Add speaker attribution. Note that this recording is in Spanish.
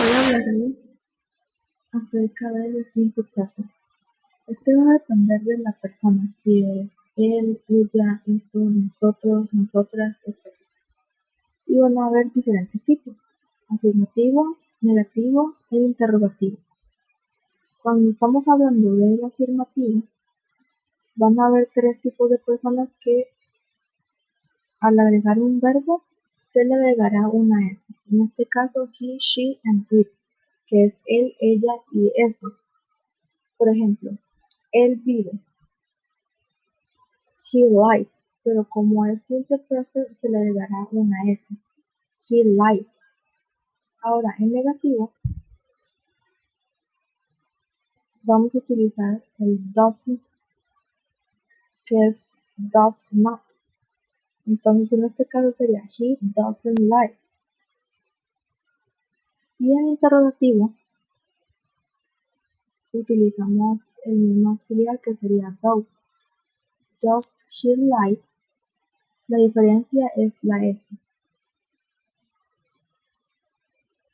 Speaker 1: Hablarles acerca de los simple present. Este va a depender de la persona, si es él, ella, eso, nosotros, nosotras, etc. Y van a haber diferentes tipos, afirmativo, negativo e interrogativo. Cuando estamos hablando del afirmativo, van a haber tres tipos de personas que al agregar un verbo se le agregará una S. En este caso, he, she and it, que es él, ella y eso. Por ejemplo, él vive. He lives, pero como es simple present se le agregará una S. He lives. Ahora, en negativo, vamos a utilizar el doesn't, que es does not. Entonces en este caso sería he doesn't like. Y en interrogativo utilizamos el mismo auxiliar que sería do. Does she like? La diferencia es la S.